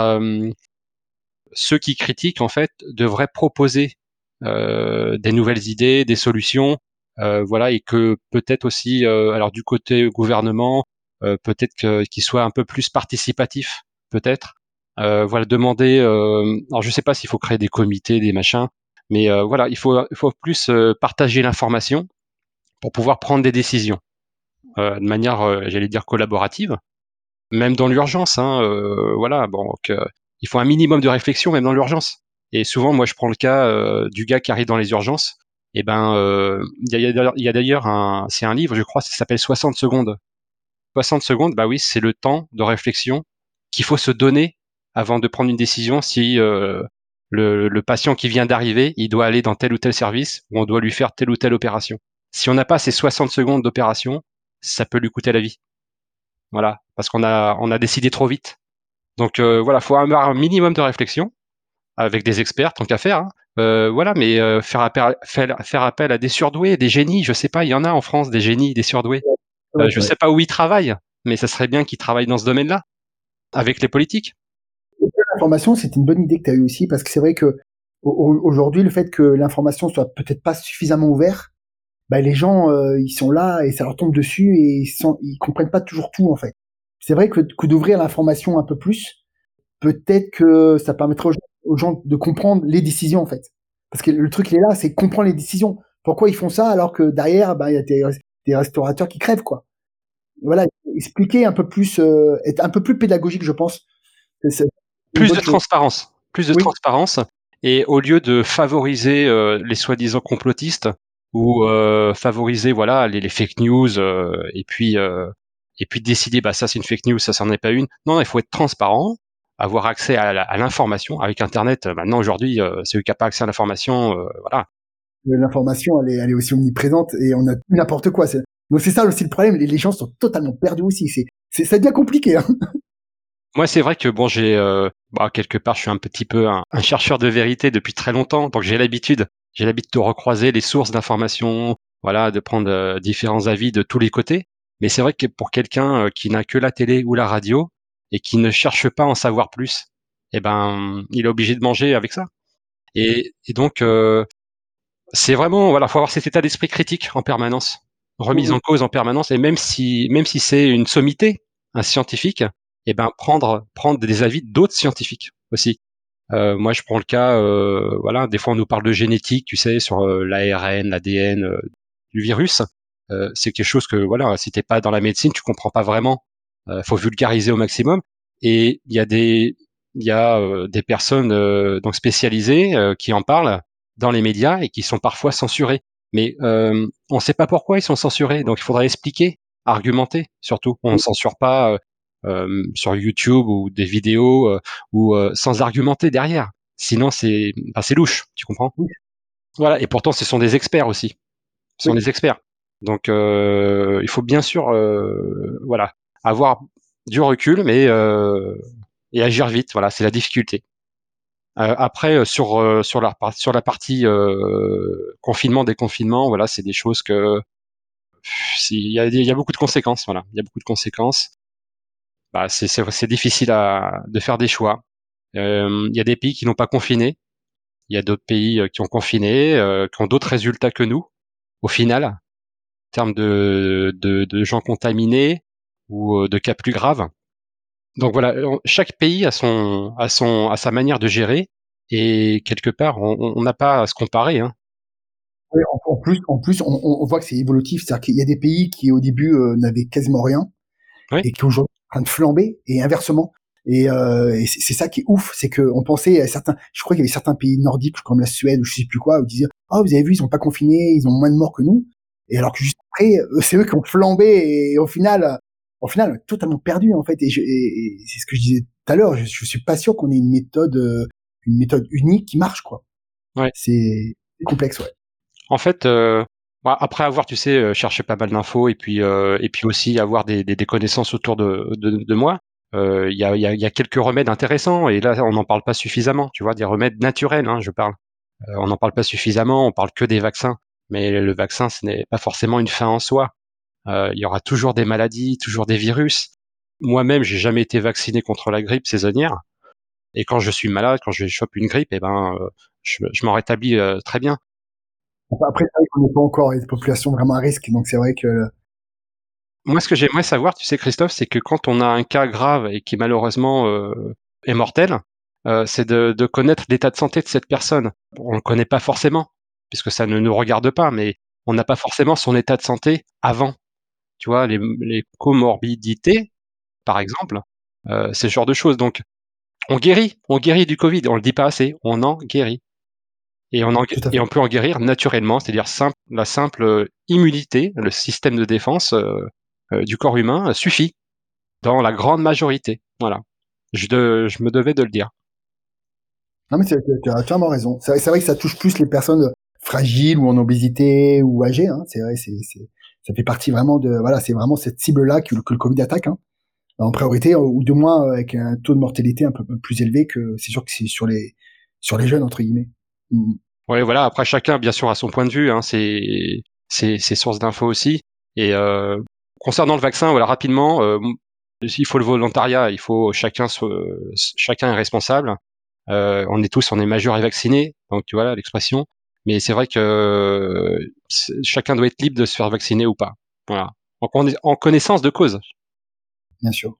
ceux qui critiquent en fait devraient proposer des nouvelles idées, des solutions, voilà, et que peut-être aussi, alors du côté gouvernement, peut-être qu'il soit un peu plus participatif, peut-être. voilà, demander. alors je sais pas s'il faut créer des comités, des machins, mais euh, voilà, il faut, il faut plus euh, partager l'information pour pouvoir prendre des décisions euh, de manière, j'allais dire, collaborative, même dans l'urgence. Hein, voilà, bon, il faut un minimum de réflexion même dans l'urgence. Et souvent, moi, je prends le cas du gars qui arrive dans les urgences. Et eh ben, il y a, d'ailleurs un, c'est un livre, je crois, ça s'appelle 60 secondes. 60 secondes, bah oui, c'est le temps de réflexion qu'il faut se donner avant de prendre une décision si le, patient qui vient d'arriver, il doit aller dans tel ou tel service ou on doit lui faire telle ou telle opération. Si on n'a pas ces 60 secondes d'opération, ça peut lui coûter la vie. Voilà, parce qu'on a on a décidé trop vite. Donc euh, voilà, faut avoir un minimum de réflexion avec des experts, tant qu'à faire. Hein. Euh, voilà, mais euh, faire, appel, faire, appel à des surdoués, des génies, je sais pas, il y en a en France des génies, des surdoués. Euh, je sais pas où ils travaillent, mais ça serait bien qu'ils travaillent dans ce domaine-là, avec les politiques l'information, c'est une bonne idée que tu as eu aussi, parce que c'est vrai que aujourd'hui, le fait que l'information soit peut-être pas suffisamment ouverte, bah, les gens, euh, ils sont là et ça leur tombe dessus et ils, sont, comprennent pas toujours tout, en fait. C'est vrai que, d'ouvrir l'information un peu plus, peut-être que ça permettrait aux gens, de comprendre les décisions, en fait. Parce que le truc, il est là, c'est comprendre les décisions. Pourquoi ils font ça alors que derrière, bah, il y a des, des, restaurateurs qui crèvent, quoi. Voilà, expliquer un peu plus, euh, être un peu plus pédagogique, je pense. Plus de transparence, plus de transparence. Et au lieu de favoriser euh, les soi-disant complotistes ou euh, favoriser voilà les, les fake news euh, et puis et puis décider bah ça c'est une fake news, ça c'en est pas une. Non, il faut être transparent, avoir accès à, l'information. Avec Internet, maintenant aujourd'hui, c'est eux qui n'ont pas accès à l'information, voilà. L'information, elle est, elle est aussi omniprésente et on a n'importe quoi. Donc c'est ça aussi le problème. Les, gens sont totalement perdus aussi. C'est, c'est, ça devient compliqué. Hein moi, c'est vrai que bon, j'ai euh, bah, quelque part, je suis un petit peu un, chercheur de vérité depuis très longtemps, donc j'ai l'habitude, j'ai l'habitude de recroiser les sources d'informations, voilà, de prendre euh, différents avis de tous les côtés. Mais c'est vrai que pour quelqu'un euh, qui n'a que la télé ou la radio et qui ne cherche pas à en savoir plus, eh ben, il est obligé de manger avec ça. Et, et donc, c'est vraiment, voilà, faut avoir cet état d'esprit critique en permanence, remise mmh en cause en permanence, et même si, même si c'est une sommité, un scientifique, et eh ben prendre prendre des avis d'autres scientifiques aussi. Euh, moi, je prends le cas, euh, voilà, des fois on nous parle de génétique, tu sais, sur euh, l'ARN, l'ADN euh, du virus. Euh, c'est quelque chose que, voilà, si t'es pas dans la médecine, tu comprends pas vraiment. Euh, faut vulgariser au maximum. Et il y a des, il y a des personnes donc spécialisées qui en parlent dans les médias et qui sont parfois censurées. Mais on ne sait pas pourquoi ils sont censurés, donc il faudrait expliquer, argumenter surtout. On ne censure pas euh, sur YouTube ou des vidéos euh, ou euh, sans argumenter derrière. Sinon, c'est c'est louche, tu comprends? Voilà. Et pourtant, ce sont des experts aussi. Ce sont des experts. Donc, il faut bien sûr, voilà, avoir du recul, mais et agir vite. Voilà, c'est la difficulté. Euh, après, sur sur la sur la partie euh, confinement déconfinement, voilà, c'est des choses que il y a, y a beaucoup de conséquences. Voilà, il y a beaucoup de conséquences bah, c'est difficile à, de faire des choix. Euh, il y a des pays qui n'ont pas confiné, il y a d'autres pays euh, qui ont confiné, euh, qui ont d'autres résultats que nous, au final, en termes de, de, de gens contaminés ou de cas plus graves. Donc voilà, chaque pays a son, a son, a sa manière de gérer et quelque part, on n'a pas à se comparer. Hein. en, plus, en plus, on, on voit que c'est évolutif, c'est-à-dire qu'il y a des pays qui au début euh, n'avaient quasiment rien et qui aujourd'hui train de flamber et inversement. Et, euh, et c'est ça qui est ouf, c'est que on pensait à certains, je crois qu'il y avait certains pays nordiques comme la Suède ou je sais plus quoi, où ils disaient oh vous avez vu ils ont pas confiné, ils ont moins de morts que nous. Et alors que juste après, euh, c'est eux qui ont flambé et au final, au final, totalement perdu en fait. Et, et, c'est ce que je disais tout à l'heure, je, je suis pas sûr qu'on ait une méthode, euh, une méthode unique qui marche quoi. Ouais. C'est complexe, ouais. En fait, euh, bah, après avoir, tu sais, euh, cherché pas mal d'infos et puis euh, et puis aussi avoir des, des, des connaissances autour de, de, de moi, il y, a, y, a, y, a, quelques remèdes intéressants et là on n'en parle pas suffisamment. Tu vois, des remèdes naturels, hein, je parle. on n'en parle pas suffisamment. On parle que des vaccins, mais le vaccin ce n'est pas forcément une fin en soi. Il y aura toujours des maladies, toujours des virus. Moi-même, j'ai jamais été vacciné contre la grippe saisonnière. Et quand je suis malade, quand je chope une grippe, eh ben, je, je m'en rétablis très bien. Après, qu'on n'est pas encore une population vraiment à risque, donc c'est vrai que. Moi, ce que j'aimerais savoir, tu sais, Christophe, c'est que quand on a un cas grave et qui malheureusement euh, est mortel, euh, c'est de, connaître l'état de santé de cette personne. On ne connaît pas forcément, puisque ça ne nous regarde pas, mais on n'a pas forcément son état de santé avant. Tu vois, les, comorbidités, par exemple, euh, ce genre de choses. Donc, on guérit, on guérit du Covid, on le dit pas assez, on en guérit. Et on, et on peut en guérir naturellement, c'est-à-dire simple, la simple euh, immunité, le système de défense euh, euh, du corps humain suffit dans la grande majorité. Voilà. Je, de, je me devais de le dire. Non mais tu as entièrement raison. C'est vrai, que ça touche plus les personnes fragiles ou en obésité ou âgées. Hein. C'est vrai, c'est ça fait partie vraiment de voilà, c'est vraiment cette cible-là que, que, le Covid attaque. Hein. En priorité, ou du moins avec un taux de mortalité un peu plus élevé que c'est sûr que c'est sur les sur les jeunes entre guillemets. Mmh. Oui, voilà. Après, chacun, bien sûr, a son point de vue. Hein, c'est ses sources d'infos aussi. Et euh, concernant le vaccin, voilà, rapidement, euh, il faut le volontariat. Il faut chacun, chacun est responsable. Euh, on est tous, on est majeur et vacciné. Donc, tu vois l'expression. Mais c'est vrai que chacun doit être libre de se faire vacciner ou pas. Voilà. En, en connaissance de cause. Bien sûr.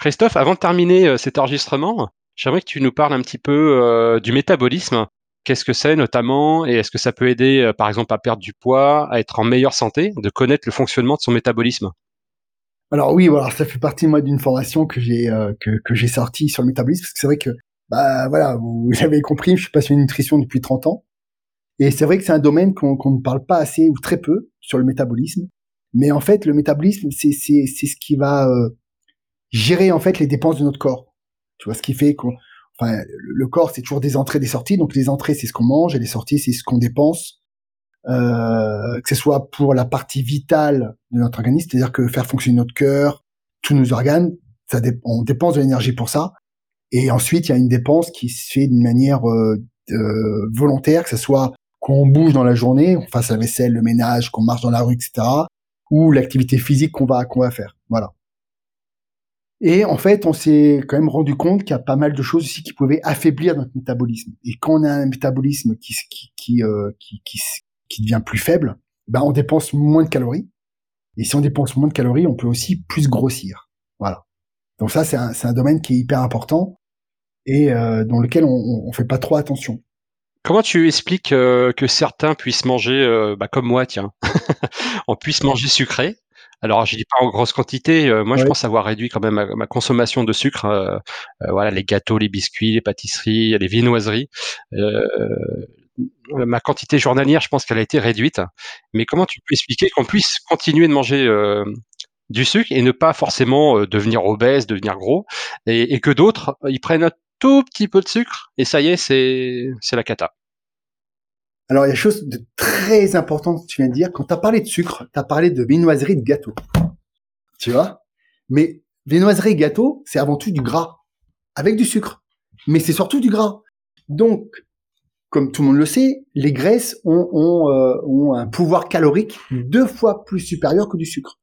Christophe, avant de terminer cet enregistrement, J'aimerais que tu nous parles un petit peu euh, du métabolisme. Qu'est-ce que c'est notamment et est-ce que ça peut aider euh, par exemple à perdre du poids, à être en meilleure santé, de connaître le fonctionnement de son métabolisme? Alors oui, voilà, ça fait partie moi d'une formation que j'ai euh, que, que j'ai sortie sur le métabolisme parce que c'est vrai que bah voilà, vous, avez compris, je suis passionné de nutrition depuis 30 ans et c'est vrai que c'est un domaine qu'on ne parle pas assez ou très peu sur le métabolisme. Mais en fait, le métabolisme, c'est c'est c'est ce qui va euh, gérer en fait les dépenses de notre corps. Tu vois, ce qui fait qu'on, enfin, le corps, c'est toujours des entrées, des sorties. Donc les entrées, c'est ce qu'on mange, et les sorties, c'est ce qu'on dépense. Euh, que ce soit pour la partie vitale de notre organisme, c'est-à-dire que faire fonctionner notre cœur, tous nos organes, ça on dépense de l'énergie pour ça. Et ensuite, il y a une dépense qui se fait d'une manière euh, volontaire, que ce soit qu'on bouge dans la journée, on fasse la vaisselle, le ménage, qu'on marche dans la rue, etc., ou l'activité physique qu'on va qu'on va faire. Voilà. Et en fait, on s'est quand même rendu compte qu'il y a pas mal de choses aussi qui pouvaient affaiblir notre métabolisme. Et quand on a un métabolisme qui qui qui, euh, qui, qui, qui, devient plus faible, ben on dépense moins de calories. Et si on dépense moins de calories, on peut aussi plus grossir. Voilà. Donc ça, c'est un, un domaine qui est hyper important et euh, dans lequel on, on fait pas trop attention. Comment tu expliques euh, que certains puissent manger, euh, bah, comme moi, tiens, on puisse manger sucré, alors, je dis pas en grosse quantité. Euh, moi, je pense avoir réduit quand même ma, consommation de sucre. Euh, euh, voilà, les gâteaux, les biscuits, les pâtisseries, les viennoiseries. ma quantité journalière, je pense qu'elle a été réduite. Mais comment tu peux expliquer qu'on puisse continuer de manger du sucre et ne pas forcément devenir obèse, devenir gros, et, et que d'autres, ils prennent un tout petit peu de sucre et ça y est, c'est c'est la cata. Alors, il y a chose de très importante que tu viens de dire. Quand tu as parlé de sucre, tu as parlé de viennoiserie de gâteau. Tu vois? Mais viennoiserie et gâteau, c'est avant tout du gras, avec du sucre. Mais c'est surtout du gras. Donc, comme tout le monde le sait, les graisses ont, ont, euh, ont un pouvoir calorique deux fois plus supérieur que du sucre.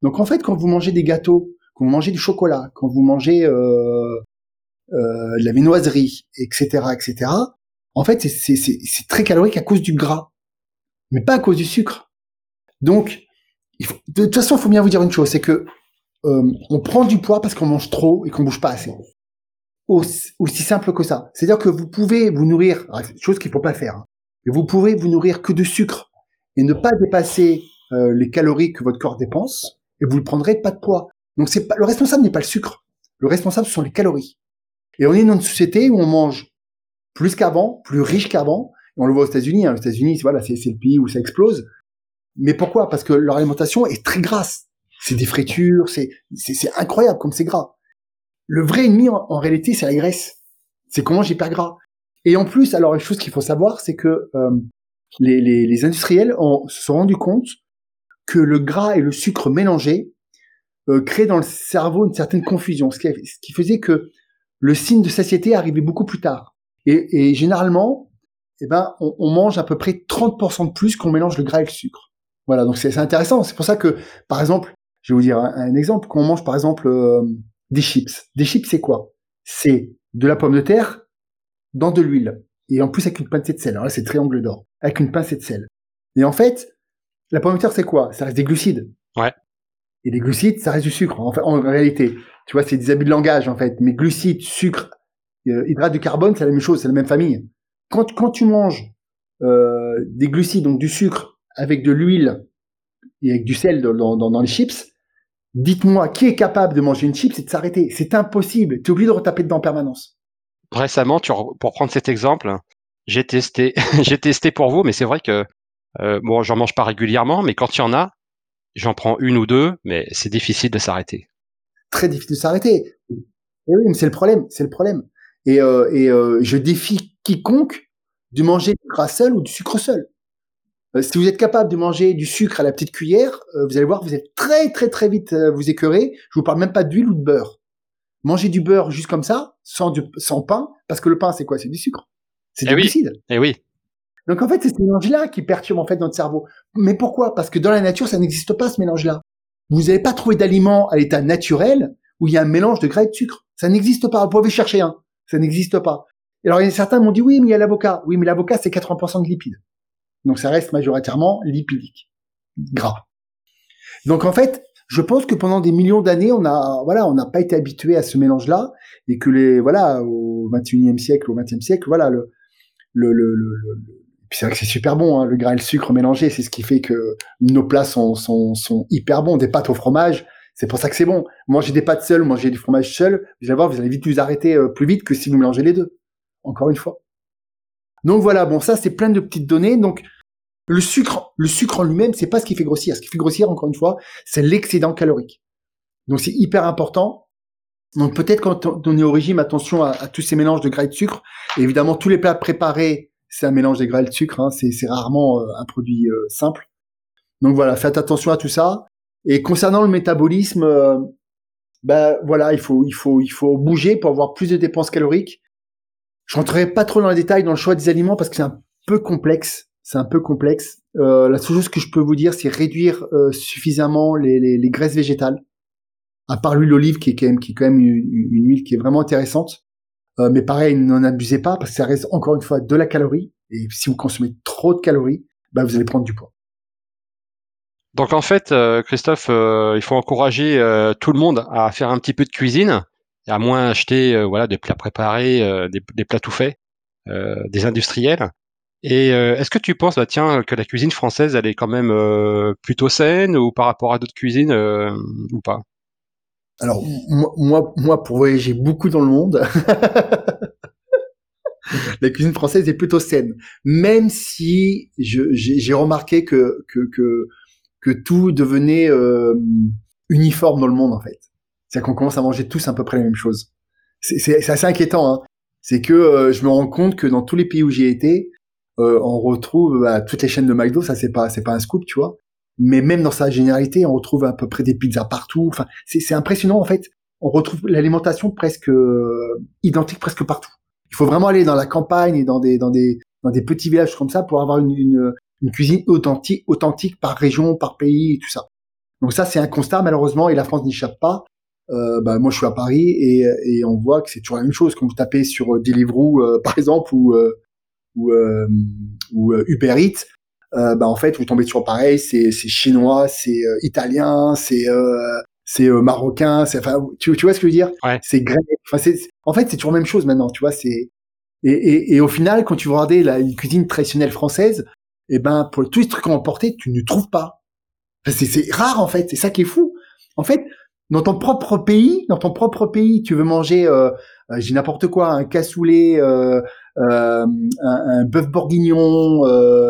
Donc, en fait, quand vous mangez des gâteaux, quand vous mangez du chocolat, quand vous mangez euh, euh, de la viennoiserie, etc., etc., en fait, c'est très calorique à cause du gras, mais pas à cause du sucre. Donc, de toute façon, il faut bien vous dire une chose, c'est que euh, on prend du poids parce qu'on mange trop et qu'on bouge pas assez. Aussi, simple que ça. C'est-à-dire que vous pouvez vous nourrir, chose qu'il faut pas faire. Hein. et vous pouvez vous nourrir que de sucre et ne pas dépasser euh, les calories que votre corps dépense, et vous ne prendrez pas de poids. Donc pas le responsable n'est pas le sucre. Le responsable ce sont les calories. Et on est dans une société où on mange plus qu'avant, plus riche qu'avant. On le voit aux États-Unis. Hein. Aux États-Unis, voilà, c'est le pays où ça explose. Mais pourquoi? Parce que leur alimentation est très grasse. C'est des fritures, c'est incroyable comme c'est gras. Le vrai ennemi en, réalité, c'est la graisse. C'est comment j'ai hyper gras. Et en plus, alors une chose qu'il faut savoir, c'est que euh, les, les, les, industriels ont, se sont rendus compte que le gras et le sucre mélangés euh, créaient dans le cerveau une certaine confusion, ce qui, ce qui faisait que le signe de satiété arrivait beaucoup plus tard. Et, et généralement, eh ben, on, on, mange à peu près 30% de plus qu'on mélange le gras et le sucre. Voilà, donc c'est intéressant. C'est pour ça que, par exemple, je vais vous dire un, exemple, quand on mange par exemple euh, des chips. Des chips, c'est quoi? C'est de la pomme de terre dans de l'huile. Et en plus avec une pincée de sel. Alors là, c'est triangle d'or. Avec une pincée de sel. Et en fait, la pomme de terre, c'est quoi? Ça reste des glucides. Ouais. Et les glucides, ça reste du sucre. En, fait, en réalité, tu vois, c'est des abus de langage, en fait. Mais glucides, sucre, euh, hydrate de carbone, c'est la même chose, c'est la même famille. Quand, quand tu manges euh, des glucides, donc du sucre, avec de l'huile et avec du sel dans, dans, dans les chips, dites-moi qui est capable de manger une chips et de s'arrêter? C'est impossible. Tu es obligé de retaper dedans en permanence. Récemment, tu, pour prendre cet exemple, j'ai testé, j'ai testé pour vous, mais c'est vrai que euh, bon, j'en mange pas régulièrement, mais quand il y en a, j'en prends une ou deux, mais c'est difficile de s'arrêter. Très difficile de s'arrêter. Et oui, mais c'est le problème, c'est le problème. Et, euh, et euh, je défie quiconque de manger du gras seul ou du sucre seul. Euh, si vous êtes capable de manger du sucre à la petite cuillère, euh, vous allez voir, vous êtes très très très vite euh, vous écœurer. Je vous parle même pas d'huile ou de beurre. Mangez du beurre juste comme ça, sans, du, sans pain, parce que le pain c'est quoi? C'est du sucre. C'est eh du glucide. Et eh oui. Donc en fait, c'est ce mélange-là qui perturbe en fait notre cerveau. Mais pourquoi? Parce que dans la nature, ça n'existe pas ce mélange-là. Vous n'avez pas trouvé d'aliment à l'état naturel où il y a un mélange de gras et de sucre. Ça n'existe pas. Vous pouvez chercher un. Ça n'existe pas. Alors il y a certains m'ont dit oui, mais il y a l'avocat. Oui, mais l'avocat c'est 80% de lipides. Donc ça reste majoritairement lipidique, gras. Donc en fait, je pense que pendant des millions d'années, on a voilà, on n'a pas été habitué à ce mélange-là et que les voilà au 21e siècle, au 20e siècle, voilà le le le, le, puis c'est vrai que c'est super bon, hein, le gras et le sucre mélangés, c'est ce qui fait que nos plats sont, sont, sont hyper bons. Des pâtes au fromage, c'est pour ça que c'est bon. Manger des pâtes seules, manger du fromage seul, vous allez voir, vous allez vite vous arrêter euh, plus vite que si vous mélangez les deux. Encore une fois. Donc voilà, bon, ça c'est plein de petites données. Donc le sucre, le sucre en lui-même, c'est pas ce qui fait grossir. Ce qui fait grossir, encore une fois, c'est l'excédent calorique. Donc c'est hyper important. Donc peut-être quand on est au régime, attention à, tous ces mélanges de gras et de sucre. évidemment, tous les plats préparés, c'est un mélange de gras et de sucre. Hein. C'est, rarement euh, un produit euh, simple. Donc voilà, faites attention à tout ça. Et concernant le métabolisme, euh, ben voilà, il faut, il faut, il faut bouger pour avoir plus de dépenses caloriques. Je rentrerai pas trop dans les détails dans le choix des aliments parce que c'est un peu complexe c'est un peu complexe. Euh, la seule chose que je peux vous dire, c'est réduire euh, suffisamment les, les, les, graisses végétales. À part l'huile d'olive, qui est quand même, qui est quand même une, huile qui est vraiment intéressante. Euh, mais pareil, n'en abusez pas parce que ça reste encore une fois de la calorie. Et si vous consommez trop de calories, bah, vous allez prendre du poids. Donc en fait, euh, Christophe, euh, il faut encourager tout le monde à faire un petit peu de cuisine, à moins acheter voilà des plats préparés, des, des, plats tout faits, des industriels. Et euh, est-ce que tu penses, bah, tiens, que la cuisine française, elle est quand même euh, plutôt saine ou par rapport à d'autres cuisines euh, ou pas? Alors moi, moi, pour voyager beaucoup dans le monde, la cuisine française est plutôt saine, même si j'ai remarqué que, que que que tout devenait uniforme dans le monde en fait. C'est-à-dire qu'on commence à manger tous à peu près la même chose. C'est assez inquiétant. Hein. C'est que je me rends compte que dans tous les pays où j'ai été, euh, on retrouve bah, toutes les chaînes de McDo, ça c'est pas c'est pas un scoop, tu vois. Mais même dans sa généralité, on retrouve à peu près des pizzas partout. Enfin, c'est impressionnant en fait. On retrouve l'alimentation presque euh, identique presque partout. Il faut vraiment aller dans la campagne et dans des dans des dans des petits villages comme ça pour avoir une, une, une cuisine authentique authentique par région, par pays et tout ça. Donc ça c'est un constat malheureusement et la France n'y échappe pas. Euh, bah, moi je suis à Paris et, et on voit que c'est toujours la même chose quand vous tapez sur Deliveroo euh, par exemple ou ou, euh, ou euh, Uber Eats, euh, bah en fait vous tombez toujours pareil, c'est chinois, c'est italien, c'est c'est marocain, c'est enfin tu, tu vois ce que je veux dire? Ouais. C'est grec. Enfin c'est en fait c'est toujours la même chose maintenant, tu vois, c'est Et, au final, quand tu vas regarder la cuisine traditionnelle française, eh ben, pour tous les trucs qu'on a emporté, tu ne trouves pas. c'est rare, en fait. C'est ça qui est fou. En fait, dans ton propre pays, dans ton propre pays, tu veux manger, euh, euh j'ai n'importe quoi, un cassoulet, euh, euh, un, un bœuf bourguignon,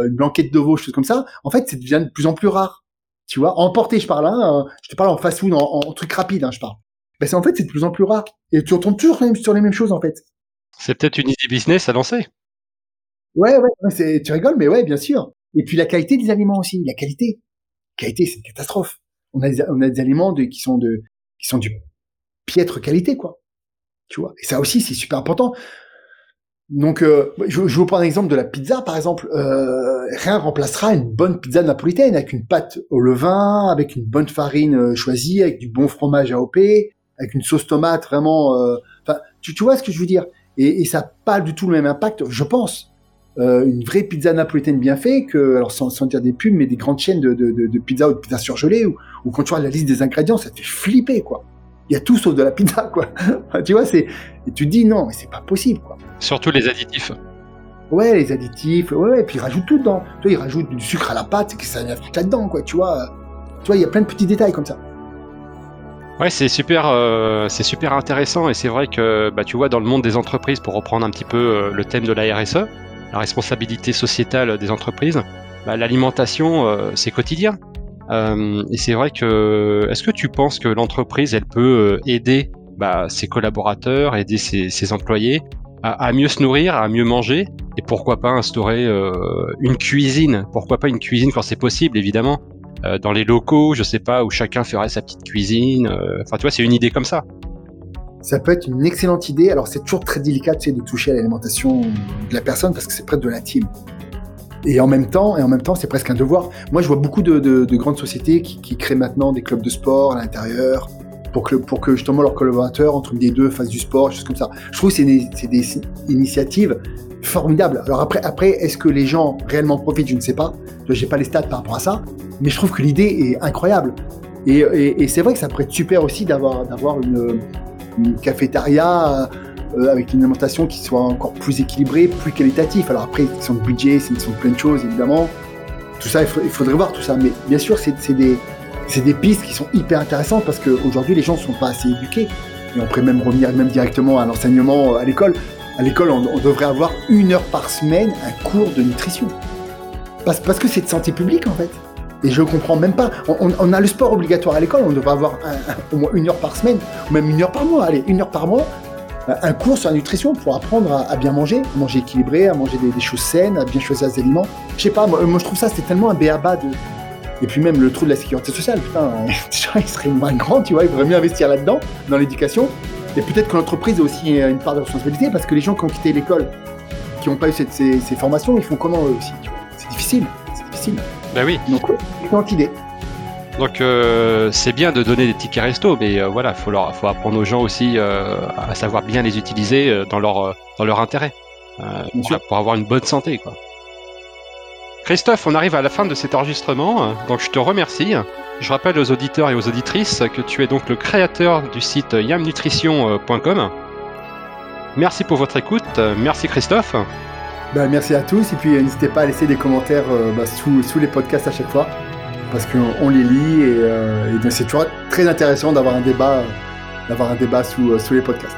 une blanquette de veau, choses comme ça. En fait, ça devient de plus en plus rare. Tu vois, emporter, je parle, hein, je te parle en fast-food, en, en, truc rapide, hein, je parle. Ben, c'est en fait, c'est de plus en plus rare. Et tu retombes toujours sur les mêmes choses, en fait. C'est peut-être une idée business à lancer. Ouais, ouais, tu rigoles, mais ouais, bien sûr. Et puis la qualité des aliments aussi, la qualité. La qualité, c'est une catastrophe. On a des, on a des aliments qui sont de qui sont du piètre qualité quoi. Tu vois? Et ça aussi c'est super important. Donc euh, je, je vous prends un exemple de la pizza par exemple. Euh, rien remplacera une bonne pizza napolitaine avec une pâte au levain avec une bonne farine euh, choisie avec du bon fromage AOP avec une sauce tomate vraiment enfin tu, tu vois ce que je veux dire? Et, et ça n'a pas du tout le même impact je pense euh, une vraie pizza napolitaine bien faite, que, alors sans, sans, dire des pubs, mais des grandes chaînes de, de, de, de pizza ou de pizza surgelée, ou, quand tu vois la liste des ingrédients, ça te fait flipper, quoi. Il y a tout sauf de la pizza, quoi. tu vois, c'est, et tu te dis non, mais c'est pas possible, quoi. Surtout les additifs. Ouais, les additifs, ouais, et puis ils rajoutent tout dedans. Tu vois, ils rajoutent du sucre à la pâte, c'est que ça vient là-dedans, quoi, tu vois. Tu vois, il y a plein de petits détails comme ça. Ouais, c'est super, euh, c'est super intéressant et c'est vrai que bah, tu vois dans le monde des entreprises, pour reprendre un petit peu euh, le thème de la RSE, la responsabilité sociétale des entreprises, bah, l'alimentation, euh, c'est quotidien. Euh, et c'est vrai que, est-ce que tu penses que l'entreprise, elle peut euh, aider bah, ses collaborateurs, aider ses, employés à, mieux se nourrir, à mieux manger, et pourquoi pas instaurer une cuisine? Pourquoi pas une cuisine quand c'est possible, évidemment, dans les locaux, je sais pas, où chacun ferait sa petite cuisine. Enfin, tu vois, c'est une idée comme ça ça peut être une excellente idée. Alors c'est toujours très délicat de toucher à l'alimentation de la personne parce que c'est presque de l'intime. Et en même temps, et en même temps, c'est presque un devoir. Moi, je vois beaucoup de, de, grandes sociétés qui, créent maintenant des clubs de sport à l'intérieur pour que, pour que justement leurs collaborateurs entre les deux fassent du sport, choses comme ça. Je trouve que c'est des, initiatives formidables. Alors après, après, est-ce que les gens réellement profitent? Je ne sais pas. J'ai pas les stats par rapport à ça, mais je trouve que l'idée est incroyable. Et, et, c'est vrai que ça pourrait être super aussi d'avoir une une cafétéria euh, avec une alimentation qui soit encore plus équilibrée, plus qualitative. Alors après, c'est une budget, c'est une plein de choses, évidemment. Tout ça, il, faudrait voir tout ça. Mais bien sûr, c'est des, pistes qui sont hyper intéressantes parce qu'aujourd'hui, les gens ne sont pas assez éduqués. Et on pourrait même revenir même directement à l'enseignement euh, à l'école. À l'école, on, devrait avoir une heure par semaine un cours de nutrition. Parce que c'est de santé publique, en fait. Et je comprends même pas. On, a le sport obligatoire à l'école, on devrait avoir au moins une heure par semaine, ou même une heure par mois. Allez, une heure par mois, un cours sur la nutrition pour apprendre à, bien manger, à manger équilibré, à manger des, choses saines, à bien choisir ses aliments. Je sais pas, moi, je trouve ça, c'est tellement un béaba de. Et puis même le trou de la sécurité sociale, putain, déjà, il serait moins grand, tu vois, il faudrait mieux investir là-dedans, dans l'éducation. Et peut-être que l'entreprise a aussi une part de responsabilité, parce que les gens qui ont quitté l'école, qui n'ont pas eu ces, ces, formations, ils font comment eux aussi, C'est difficile, c'est difficile. Ben oui. Donc, excellente idée. Donc euh, c'est bien de donner des tickets resto, mais euh, voilà, faut leur, faut apprendre aux gens aussi euh, à savoir bien les utiliser dans leur dans leur intérêt, pour avoir une bonne santé, quoi. Christophe, on arrive à la fin de cet enregistrement, donc je te remercie. Je rappelle aux auditeurs et aux auditrices que tu es donc le créateur du site yamnutrition.com. Merci pour votre écoute, merci Christophe. Bah, merci à tous et puis n'hésitez pas à laisser des commentaires bah, sous, sous, les podcasts à chaque fois parce qu'on les lit et, euh, et c'est toujours très intéressant d'avoir un débat, d'avoir un débat sous, sous les podcasts.